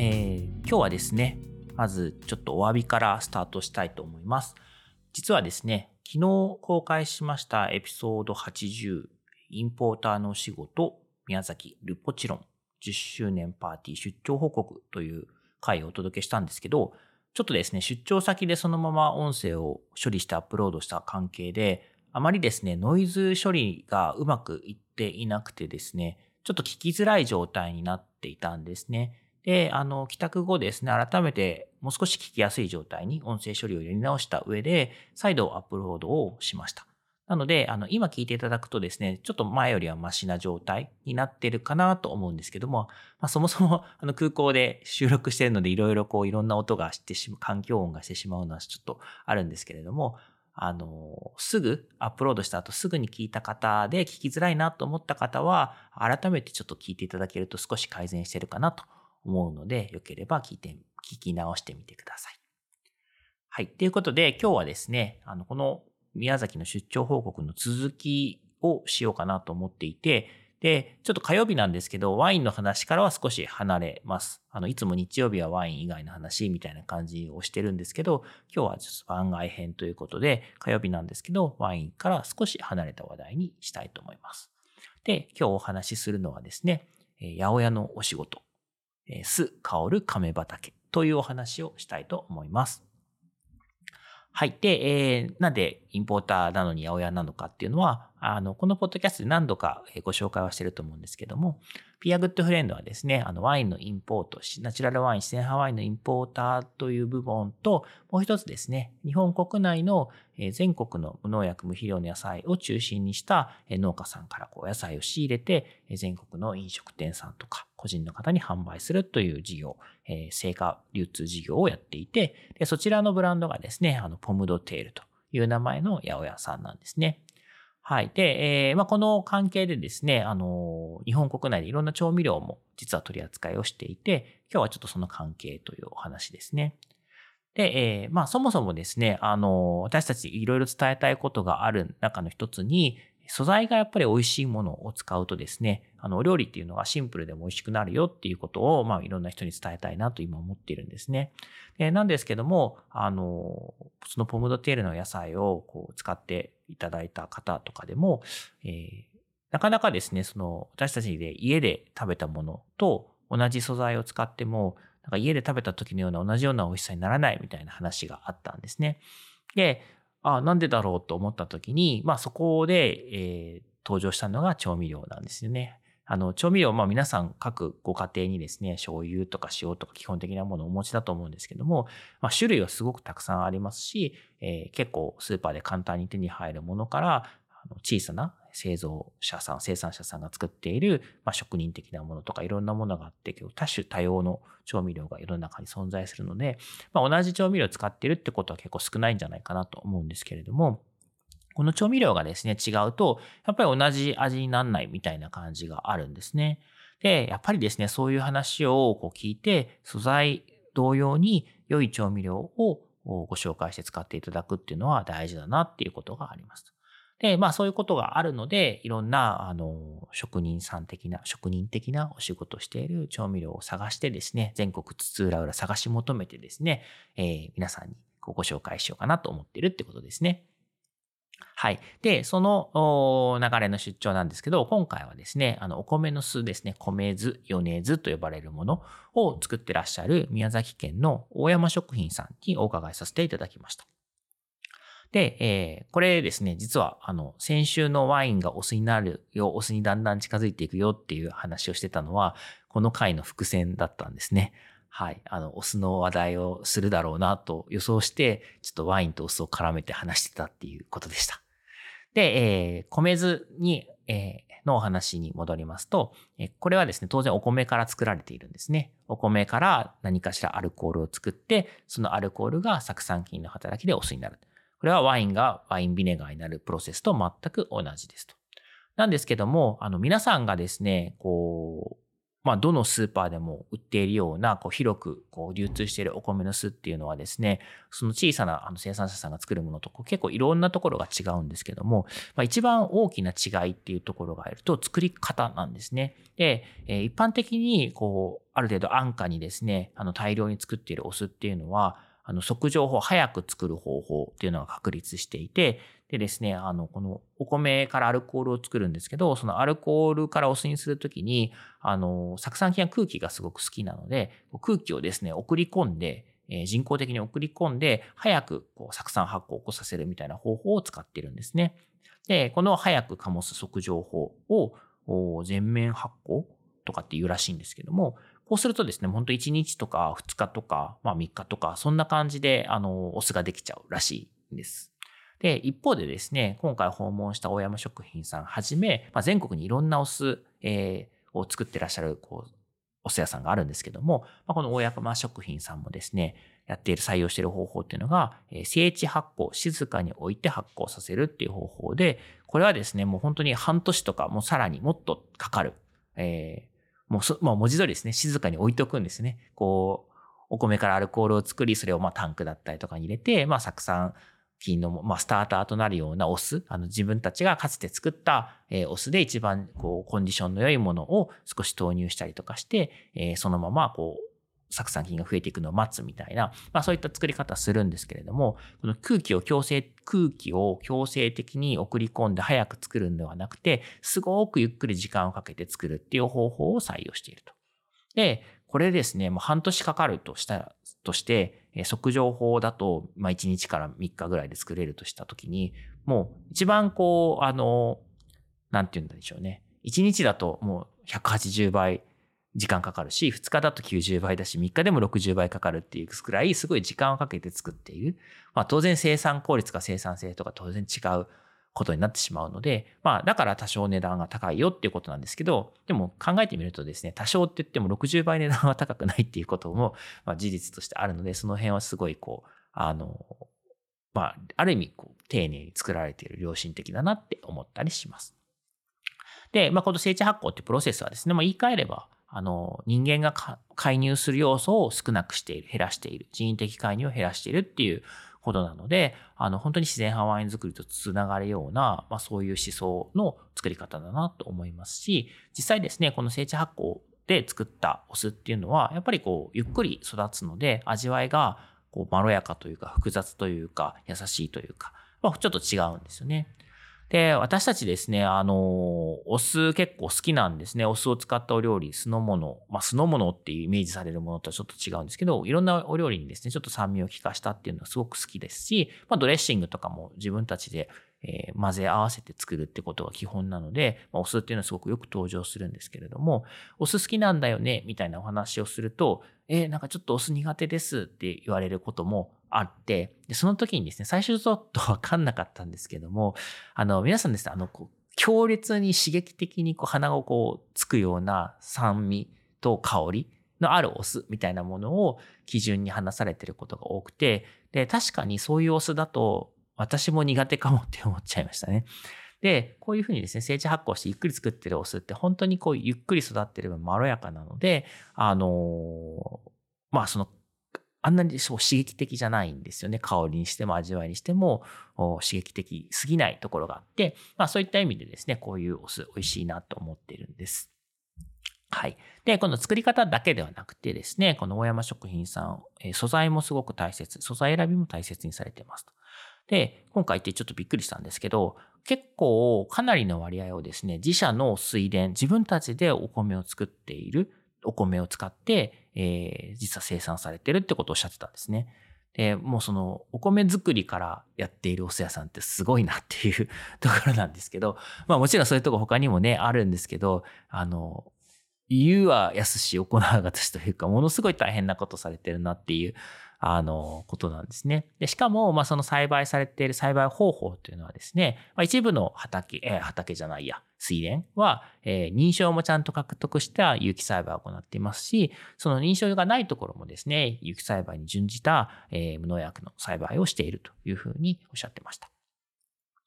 えー今日はですね、まずちょっとお詫びからスタートしたいと思います。実はですね、昨日公開しましたエピソード80、インポーターの仕事、宮崎ルポチロン10周年パーティー出張報告という回をお届けしたんですけど、ちょっとですね、出張先でそのまま音声を処理してアップロードした関係で、あまりですね、ノイズ処理がうまくいっていなくてですね、ちょっと聞きづらい状態になっていたんですね。で、あの、帰宅後ですね、改めてもう少し聞きやすい状態に音声処理をやり直した上で、再度アップロードをしました。なので、あの、今聞いていただくとですね、ちょっと前よりはマシな状態になってるかなと思うんですけども、まあ、そもそもあの空港で収録してるので、いろいろこう、いろんな音がしてしまう、環境音がしてしまうのはちょっとあるんですけれども、あの、すぐアップロードした後すぐに聞いた方で聞きづらいなと思った方は、改めてちょっと聞いていただけると少し改善してるかなと思うので、よければ聞いて、聞き直してみてください。はい。ということで、今日はですね、あの、この宮崎の出張報告の続きをしようかなと思っていて、で、ちょっと火曜日なんですけど、ワインの話からは少し離れます。あの、いつも日曜日はワイン以外の話みたいな感じをしてるんですけど、今日はちょっと番外編ということで、火曜日なんですけど、ワインから少し離れた話題にしたいと思います。で、今日お話しするのはですね、え八百屋のお仕事、えー酢香る亀畑というお話をしたいと思います。はい。で、えーなんでインポーターなのに八百屋なのかっていうのは、あの、このポッドキャストで何度かご紹介はしてると思うんですけども、ピアグッドフレンドはですね、あの、ワインのインポート、ナチュラルワイン、自然派ワインのインポーターという部分と、もう一つですね、日本国内の全国の無農薬無肥料の野菜を中心にした農家さんからこう野菜を仕入れて、全国の飲食店さんとか個人の方に販売するという事業、えー成果流通事業をやっていて、でそちらのブランドがですね、あの、ポムドテールという名前の八百屋さんなんですね。はい。で、えーまあ、この関係でですね、あの、日本国内でいろんな調味料も実は取り扱いをしていて、今日はちょっとその関係というお話ですね。で、えーまあ、そもそもですね、あの、私たちいろいろ伝えたいことがある中の一つに、素材がやっぱり美味しいものを使うとですね、あの、お料理っていうのがシンプルでも美味しくなるよっていうことを、まあ、いろんな人に伝えたいなと今思っているんですね。でなんですけども、あの、そのポムドテールの野菜をこう使っていただいた方とかでも、えーなかなかですね、その、私たちで家で食べたものと同じ素材を使っても、なんか家で食べた時のような同じような美味しさにならないみたいな話があったんですね。で、あなんでだろうと思った時に、まあそこで、えー登場したのが調味料なんですよね。あの、調味料、まあ皆さん各ご家庭にですね、醤油とか塩とか基本的なものをお持ちだと思うんですけども、まあ種類はすごくたくさんありますし、えー結構スーパーで簡単に手に入るものから、あの小さな製造者さん、生産者さんが作っている、まあ、職人的なものとかいろんなものがあって、結構多種多様の調味料が世の中に存在するので、まあ、同じ調味料を使っているってことは結構少ないんじゃないかなと思うんですけれども、この調味料がですね、違うと、やっぱり同じ味にならないみたいな感じがあるんですね。で、やっぱりですね、そういう話をこう聞いて、素材同様に良い調味料をご紹介して使っていただくっていうのは大事だなっていうことがあります。で、まあそういうことがあるので、いろんな、あの、職人さん的な、職人的なお仕事をしている調味料を探してですね、全国津々浦々探し求めてですね、えー皆さんにご紹介しようかなと思ってるってことですね。はい。で、その流れの出張なんですけど、今回はですね、あの、お米の酢ですね、米酢、米酢と呼ばれるものを作ってらっしゃる宮崎県の大山食品さんにお伺いさせていただきました。で、えーこれですね、実は、あの、先週のワインがお酢になるよ、お酢にだんだん近づいていくよっていう話をしてたのは、この回の伏線だったんですね。はい。あの、お酢の話題をするだろうなと予想して、ちょっとワインとお酢を絡めて話してたっていうことでした。で、えー、米酢に、えー、のお話に戻りますと、えこれはですね、当然お米から作られているんですね。お米から何かしらアルコールを作って、そのアルコールが酢酸菌の働きでお酢になる。これはワインがワインビネガーになるプロセスと全く同じですと。なんですけども、あの皆さんがですね、こう、まあ、どのスーパーでも売っているような、こう広くこう流通しているお米の巣っていうのはですね、その小さなあの生産者さんが作るものと結構いろんなところが違うんですけども、まあ、一番大きな違いっていうところがあると作り方なんですね。で、え一般的にこう、ある程度安価にですね、あの大量に作っているお酢っていうのは、あの、即情報を、早く作る方法っていうのが確立していて、でですね、あの、このお米からアルコールを作るんですけど、そのアルコールからお酢にするときに、あの、酢酸菌は空気がすごく好きなので、空気をですね、送り込んで、え人工的に送り込んで、早くこう酢酸発酵を起こさせるみたいな方法を使ってるんですね。で、この早く醸す即情報を全面発酵とかっていうらしいんですけども、こうするとですね、本当1日とか2日とか、まあ3日とか、そんな感じで、あの、お酢ができちゃうらしいんです。で、一方でですね、今回訪問した大山食品さんはじめ、まあ、全国にいろんなお酢、えー、を作ってらっしゃる、こう、お酢屋さんがあるんですけども、まあ、この大山食品さんもですね、やっている、採用している方法っていうのが、えー、静置発酵、静かに置いて発酵させるっていう方法で、これはですね、もう本当に半年とか、もうさらにもっとかかる、えー、もうそ、まあ、文字通りですね、静かに置いとくんですね。こう、お米からアルコールを作り、それをまあタンクだったりとかに入れて、まあ、酢酸菌の、まあ、スターターとなるようなお酢、あの、自分たちがかつて作った、えー、お酢で一番、こう、コンディションの良いものを少し投入したりとかして、えー、そのまま、こう、酢酸菌が増えていくのを待つみたいな、まあそういった作り方するんですけれども、この空気を強制、空気を強制的に送り込んで早く作るんではなくて、すごくゆっくり時間をかけて作るっていう方法を採用していると。で、これですね、もう半年かかるとしたら、として、即情報だと、まあ1日から3日ぐらいで作れるとしたときに、もう一番こう、あの、なんて言うんでしょうね。1日だともう180倍時間かかるし、2日だと90倍だし、3日でも60倍かかるっていうくらい、すごい時間をかけて作っている。まあ当然生産効率か生産性とか当然違うことになってしまうので、まあだから多少値段が高いよっていうことなんですけど、でも考えてみるとですね、多少って言っても60倍値段は高くないっていうことも、まあ、事実としてあるので、その辺はすごいこう、あの、まあ、ある意味こう丁寧に作られている良心的だなって思ったりします。で、まあ、この整地発酵ってプロセスはですね、まあ、言い換えれば、あの、人間が介入する要素を少なくしている、減らしている、人為的介入を減らしているっていうことなので、あの、本当に自然派ワイン作りとつながるような、まあそういう思想の作り方だなと思いますし、実際ですね、この整地発酵で作ったお酢っていうのは、やっぱりこう、ゆっくり育つので、味わいがこう、まろやかというか、複雑というか、優しいというか、まあちょっと違うんですよね。で、私たちですね、あの、お酢結構好きなんですね。お酢を使ったお料理、酢の物、まあ酢の物っていうイメージされるものとはちょっと違うんですけど、いろんなお料理にですね、ちょっと酸味を効かしたっていうのはすごく好きですし、まあドレッシングとかも自分たちでえー、混ぜ合わせて作るってことが基本なので、まあ、お酢っていうのはすごくよく登場するんですけれども、お酢好きなんだよね、みたいなお話をすると、えー、なんかちょっとお酢苦手ですって言われることもあって、でその時にですね、最初ちょっとわかんなかったんですけども、あの、皆さんですね、あの、こう強烈に刺激的にこう鼻をこうつくような酸味と香りのあるお酢みたいなものを基準に話されてることが多くて、で、確かにそういうお酢だと私も苦手かもって思っちゃいましたね。で、こういうふうにですね、整地発酵してゆっくり作ってるお酢って本当にこうゆっくり育ってる分まろやかなので、あのまあその、あんなにそう刺激的じゃないんですよね。香りにしても味わいにしても刺激的すぎないところがあって、まあそういった意味でですね、こういうお酢美味しいなと思ってるんです。はい。で、この作り方だけではなくてですね、この大山食品さん、え素材もすごく大切、素材選びも大切にされてますと。で、今回ってちょっとびっくりしたんですけど、結構かなりの割合をですね、自社の水田、自分たちでお米を作っているお米を使って、えー、実は生産されてるってことをおっしゃってたんですね。で、もうそのお米作りからやっているお寿屋さんってすごいなっていう ところなんですけど、まあもちろんそういうとこ他にもね、あるんですけど、あの、言うは安し行うが私というか、ものすごい大変なことされてるなっていうあの、ことなんですね。で、しかも、まあ、その栽培されている栽培方法というのはですね、まあ、一部の畑、えー、畑じゃないや、水田は、えー、認証もちゃんと獲得した有機栽培を行っていますし、その認証がないところもですね、有機栽培に準じた、えー、無農薬の栽培をしているというふうにおっしゃってました。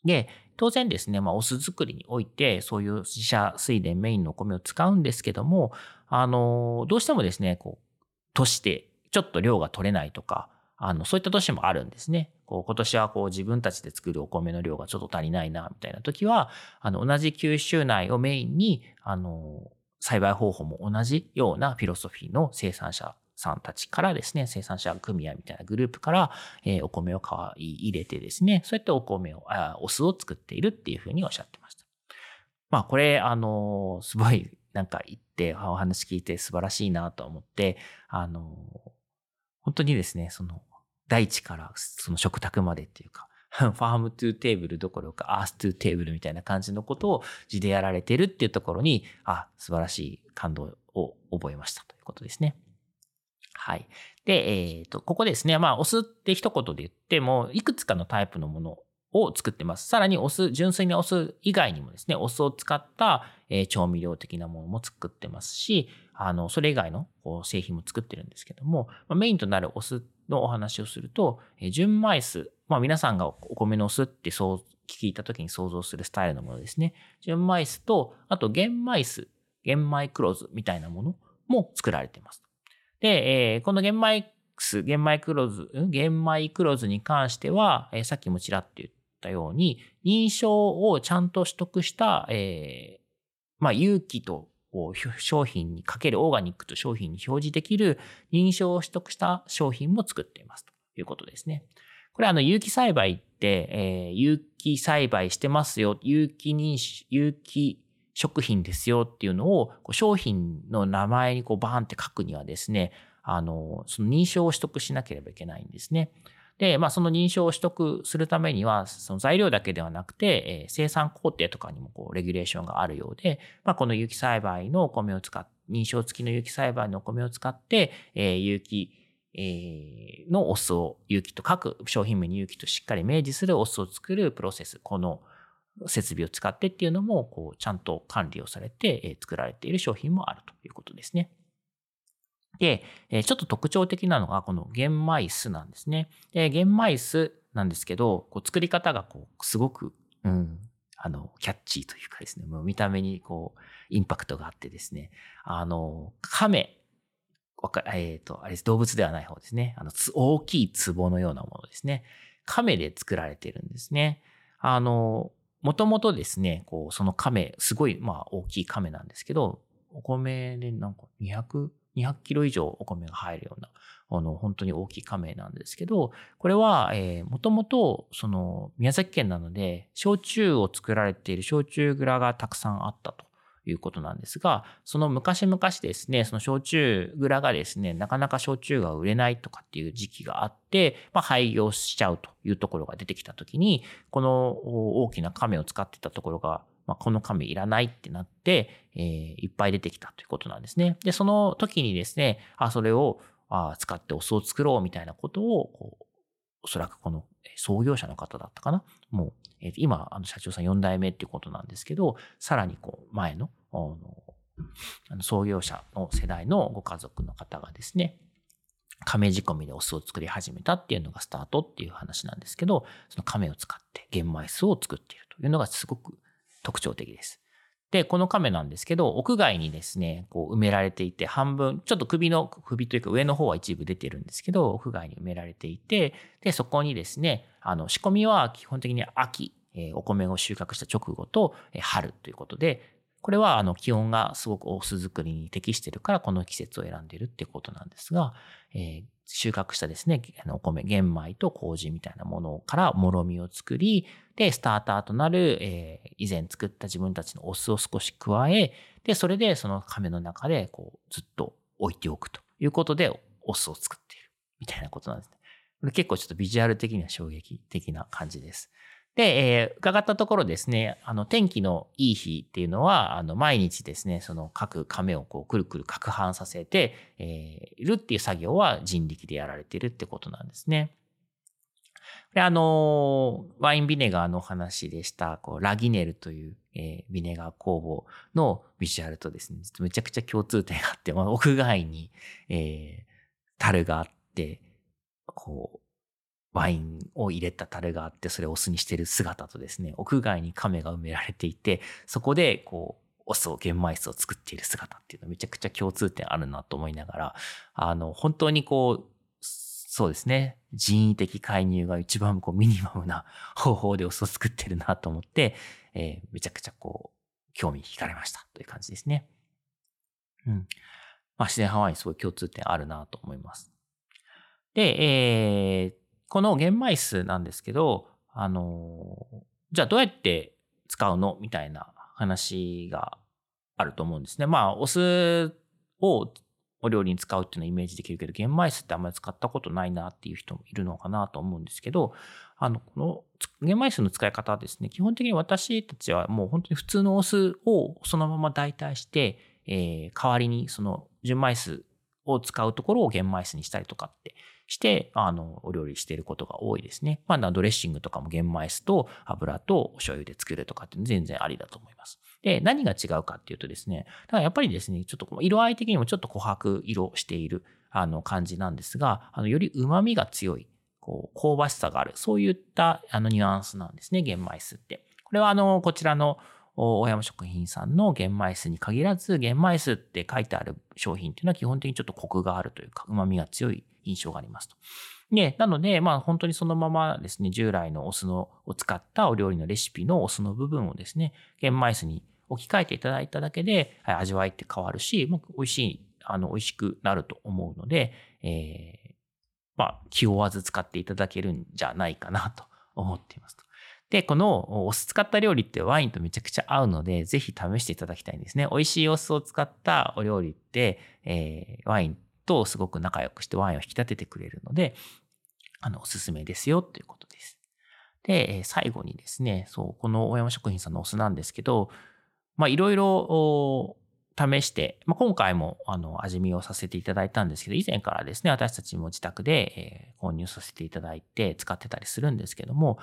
で、当然ですね、まあ、お酢作りにおいて、そういう自社水田メインのお米を使うんですけども、あの、どうしてもですね、こう、都市でちょっと量が取れないとか、あの、そういった年もあるんですね。こう、今年はこう自分たちで作るお米の量がちょっと足りないな、みたいな時は、あの、同じ九州内をメインに、あの、栽培方法も同じようなフィロソフィーの生産者さんたちからですね、生産者組合みたいなグループから、えー、お米を買い入れてですね、そうやってお米を、あお酢を作っているっていうふうにおっしゃってました。まあ、これ、あの、すごい、なんか言って、お話聞いて素晴らしいなと思って、あの、本当にですね、その、大地からその食卓までっていうか、farm to table どころか earth to table みたいな感じのことを字でやられてるっていうところに、あ、素晴らしい感動を覚えましたということですね。はい。で、えっ、ー、と、ここですね。まあ、お酢って一言で言っても、いくつかのタイプのものを作ってます。さらにお酢、純粋にお酢以外にもですね、お酢を使った、えー、調味料的なものも作ってますし、あの、それ以外のこう製品も作ってるんですけども、まあ、メインとなるお酢のお話をすると、えー、純米酢、まあ皆さんがお米のお酢ってそう聞いた時に想像するスタイルのものですね。純米酢と、あと玄米酢、玄米黒酢みたいなものも作られてます。で、えー、この玄米酢、玄米黒酢、玄米黒酢に関しては、え、さっきもちらっと言ったように、認証をちゃんと取得した、えー、まあ、有機と商品にかけるオーガニックと商品に表示できる認証を取得した商品も作っていますということですね。これあの有機栽培って、えー、有機栽培してますよ、有機認、有機食品ですよっていうのをこう商品の名前にこうバーンって書くにはですね、あの、その認証を取得しなければいけないんですね。で、まあ、その認証を取得するためには、その材料だけではなくて、え、生産工程とかにもこうレギュレーションがあるようで、まあ、この有機栽培のお米を使っ認証付きの有機栽培のお米を使って、え、有機、えー、のお酢を有機と各商品名に有機としっかり明示するお酢を作るプロセス、この設備を使ってっていうのも、こう、ちゃんと管理をされて、え作られている商品もあるということですね。で、えちょっと特徴的なのが、この玄米酢なんですね。で、玄米酢なんですけど、こう作り方がこう、すごく、うん、あの、キャッチーというかですね、もう見た目にこう、インパクトがあってですね、あの、亀、えっ、ー、と、あれです、動物ではない方ですね。あの、大きい壺のようなものですね。亀で作られてるんですね。あの、もともとですね、こう、その亀、すごい、まあ、大きい亀なんですけど、お米でなんか200、200キロ以上お米が入るような、あの、本当に大きい亀なんですけど、これは、えー、もともと、その、宮崎県なので、焼酎を作られている焼酎蔵がたくさんあったと。いうことなんですが、その昔々ですね、その焼酎蔵がですね、なかなか焼酎が売れないとかっていう時期があって、まあ、廃業しちゃうというところが出てきたときに、この大きな亀を使ってたところが、まあ、この亀いらないってなって、えー、いっぱい出てきたということなんですね。で、その時にですね、あ、それをあ使ってお酢を作ろうみたいなことを、こうおそらくこの創業者の方だったかな？もう、えー、今、あの社長さん4代目っていうことなんですけど、さらにこう前のあの創業者の世代のご家族の方がですね、亀仕込みでお酢を作り始めたっていうのがスタートっていう話なんですけど、その亀を使って玄米酢を作っているというのがすごく特徴的です。で、この亀なんですけど、屋外にですね、こう埋められていて、半分、ちょっと首の、首というか上の方は一部出てるんですけど、屋外に埋められていて、で、そこにですね、あの、仕込みは基本的に秋、え、お米を収穫した直後と、え、春ということで、これはあの気温がすごくお酢作りに適してるからこの季節を選んでるってことなんですが、えー、収穫したですね、あのお米、玄米と麹みたいなものからもろみを作り、で、スターターとなる、えー、以前作った自分たちのお酢を少し加え、で、それでその亀の中でこうずっと置いておくということでお酢を作っているみたいなことなんですね。これ結構ちょっとビジュアル的には衝撃的な感じです。で、えー、伺ったところですね、あの、天気のいい日っていうのは、あの、毎日ですね、その各亀をこう、くるくる攪拌させて、えー、いるっていう作業は人力でやられてるってことなんですね。で、あの、ワインビネガーの話でした、こう、ラギネルという、えー、ビネガー工房のビジュアルとですね、めちゃくちゃ共通点があって、まあ、屋外に、えー、樽があって、こう、ワインを入れた樽があって、それをお酢にしてる姿とですね、屋外に亀が埋められていて、そこで、こう、お酢を、玄米酢を作っている姿っていうのはめちゃくちゃ共通点あるなと思いながら、あの、本当にこう、そうですね、人為的介入が一番こうミニマムな方法でお酢を作ってるなと思って、えー、めちゃくちゃこう、興味惹かれましたという感じですね。うん。まあ、自然派ワインすごい共通点あるなと思います。で、えー、この玄米酢なんですけど、あの、じゃあどうやって使うのみたいな話があると思うんですね。まあ、お酢をお料理に使うっていうのはイメージできるけど、玄米酢ってあんまり使ったことないなっていう人もいるのかなと思うんですけど、あの、この玄米酢の使い方はですね、基本的に私たちはもう本当に普通のお酢をそのまま代替して、えー、代わりにその純米酢を使うところを玄米酢にしたりとかってして、あの、お料理していることが多いですね。まあ、ドレッシングとかも玄米酢と油とお醤油で作るとかって全然ありだと思います。で、何が違うかっていうとですね、だからやっぱりですね、ちょっと色合い的にもちょっと琥珀色しているあの感じなんですが、あの、より旨味が強い、こう、香ばしさがある、そういったあのニュアンスなんですね、玄米酢って。これはあの、こちらの大山食品さんの玄米酢に限らず、玄米酢って書いてある商品っていうのは基本的にちょっとコクがあるというか、旨味が強い印象がありますと。で、なので、まあ本当にそのままですね、従来のお酢のを使ったお料理のレシピのお酢の部分をですね、玄米酢に置き換えていただいただけで、はい味わいって変わるし、まあ、美味しい、あの、美味しくなると思うので、えー、まあ、気負わず使っていただけるんじゃないかなと思っていますと。で、このお酢使った料理ってワインとめちゃくちゃ合うので、ぜひ試していただきたいんですね。美味しいお酢を使ったお料理って、えー、ワインとすごく仲良くしてワインを引き立ててくれるので、あの、おすすめですよということです。で、最後にですね、そう、この大山食品さんのお酢なんですけど、まあ、いろいろ試して、まあ、今回もあの味見をさせていただいたんですけど、以前からですね、私たちも自宅で、え購入させていただいて使ってたりするんですけども、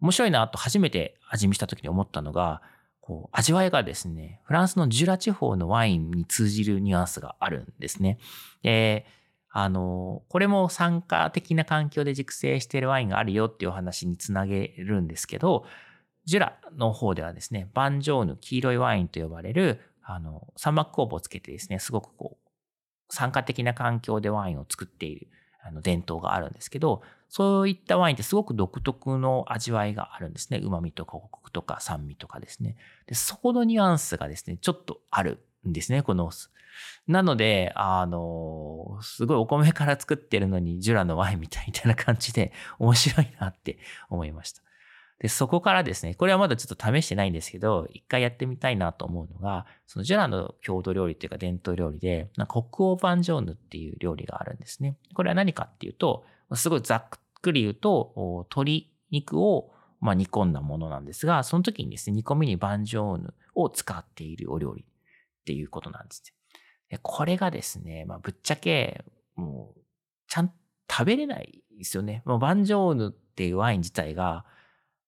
面白いなと初めて味見した時に思ったのが、こう味わいがですね、フランスのジュラ地方のワインに通じるニュアンスがあるんですね。で、あの、これも酸化的な環境で熟成しているワインがあるよっていうお話につなげるんですけど、ジュラの方ではですね、バンジョーヌ、黄色いワインと呼ばれる、あの、三膜酵母をつけてですね、すごくこう、酸化的な環境でワインを作っているあの伝統があるんですけど、そういったワインってすごく独特の味わいがあるんですね。旨味とかコクとか酸味とかですね。で、そこのニュアンスがですね、ちょっとあるんですね、このお酢。なので、あの、すごいお米から作ってるのにジュラのワインみたいな感じで面白いなって思いました。で、そこからですね、これはまだちょっと試してないんですけど、一回やってみたいなと思うのが、そのジュラの郷土料理っていうか伝統料理で、国王バンジョーヌっていう料理があるんですね。これは何かっていうと、すごいざっくり言うと、鶏肉をまあ煮込んだものなんですが、その時にですね、煮込みにバンジョーヌを使っているお料理っていうことなんですこれがですね、まあぶっちゃけ、もう、ちゃんと食べれないですよね。もうバンジョーヌっていうワイン自体が、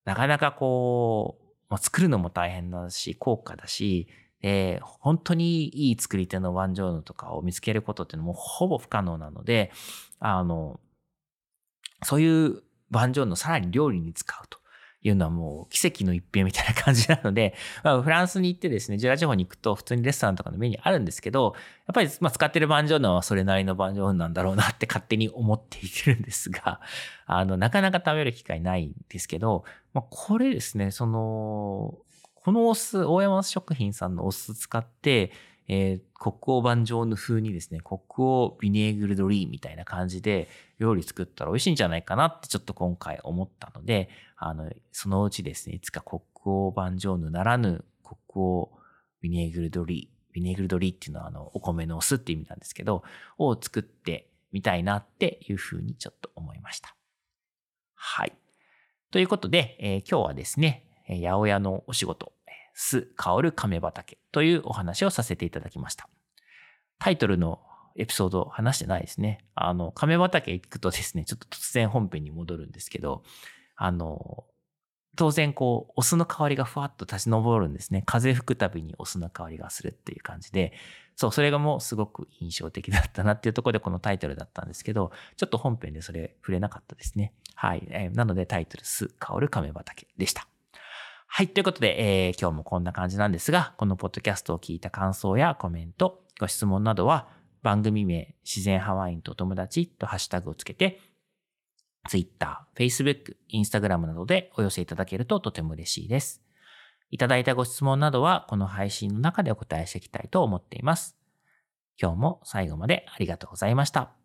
なかなかこう、まあ、作るのも大変だし、高価だし、えー、本当にいい作り手のワンジョーヌとかを見つけることっていうのもほぼ不可能なので、あの、そういうワンジョーヌをさらに料理に使うというのはもう奇跡の一品みたいな感じなので、まあ、フランスに行ってですね、ジュラ地方に行くと普通にレストランとかのメニューあるんですけど、やっぱりま使ってるバンジョーヌはそれなりのバンジョーヌなんだろうなって勝手に思っていてるんですが、あの、なかなか食べる機会ないんですけど、まあ、これですね、その、このお酢、大山食品さんのお酢使って、えー、国王バンジョーヌ風にですね、国王ビネーグルドリーみたいな感じで料理作ったら美味しいんじゃないかなってちょっと今回思ったので、あの、そのうちですね、いつか国王バンジョーヌならぬ国王ビネーグルドリー、ビネーグルドリーっていうのはあの、お米のお酢って意味なんですけど、を作ってみたいなっていうふうにちょっと思いました。はい。ということで、えー、今日はですね、八百屋のお仕事、酢香る亀畑というお話をさせていただきました。タイトルのエピソード話してないですね。あの、亀畑行くとですね、ちょっと突然本編に戻るんですけど、あの、当然こう、お酢の香りがふわっと立ち上るんですね。風吹くたびにお酢の香りがするっていう感じで、そう、それがもうすごく印象的だったなっていうところでこのタイトルだったんですけど、ちょっと本編でそれ触れなかったですね。はい。えー、なのでタイトル、酢香る亀畑でした。はい。ということで、えー、今日もこんな感じなんですが、このポッドキャストを聞いた感想やコメント、ご質問などは、番組名、自然ハワインと友達とハッシュタグをつけて、Twitter、Facebook、Instagram などでお寄せいただけるととても嬉しいです。いただいたご質問などは、この配信の中でお答えしていきたいと思っています。今日も最後までありがとうございました。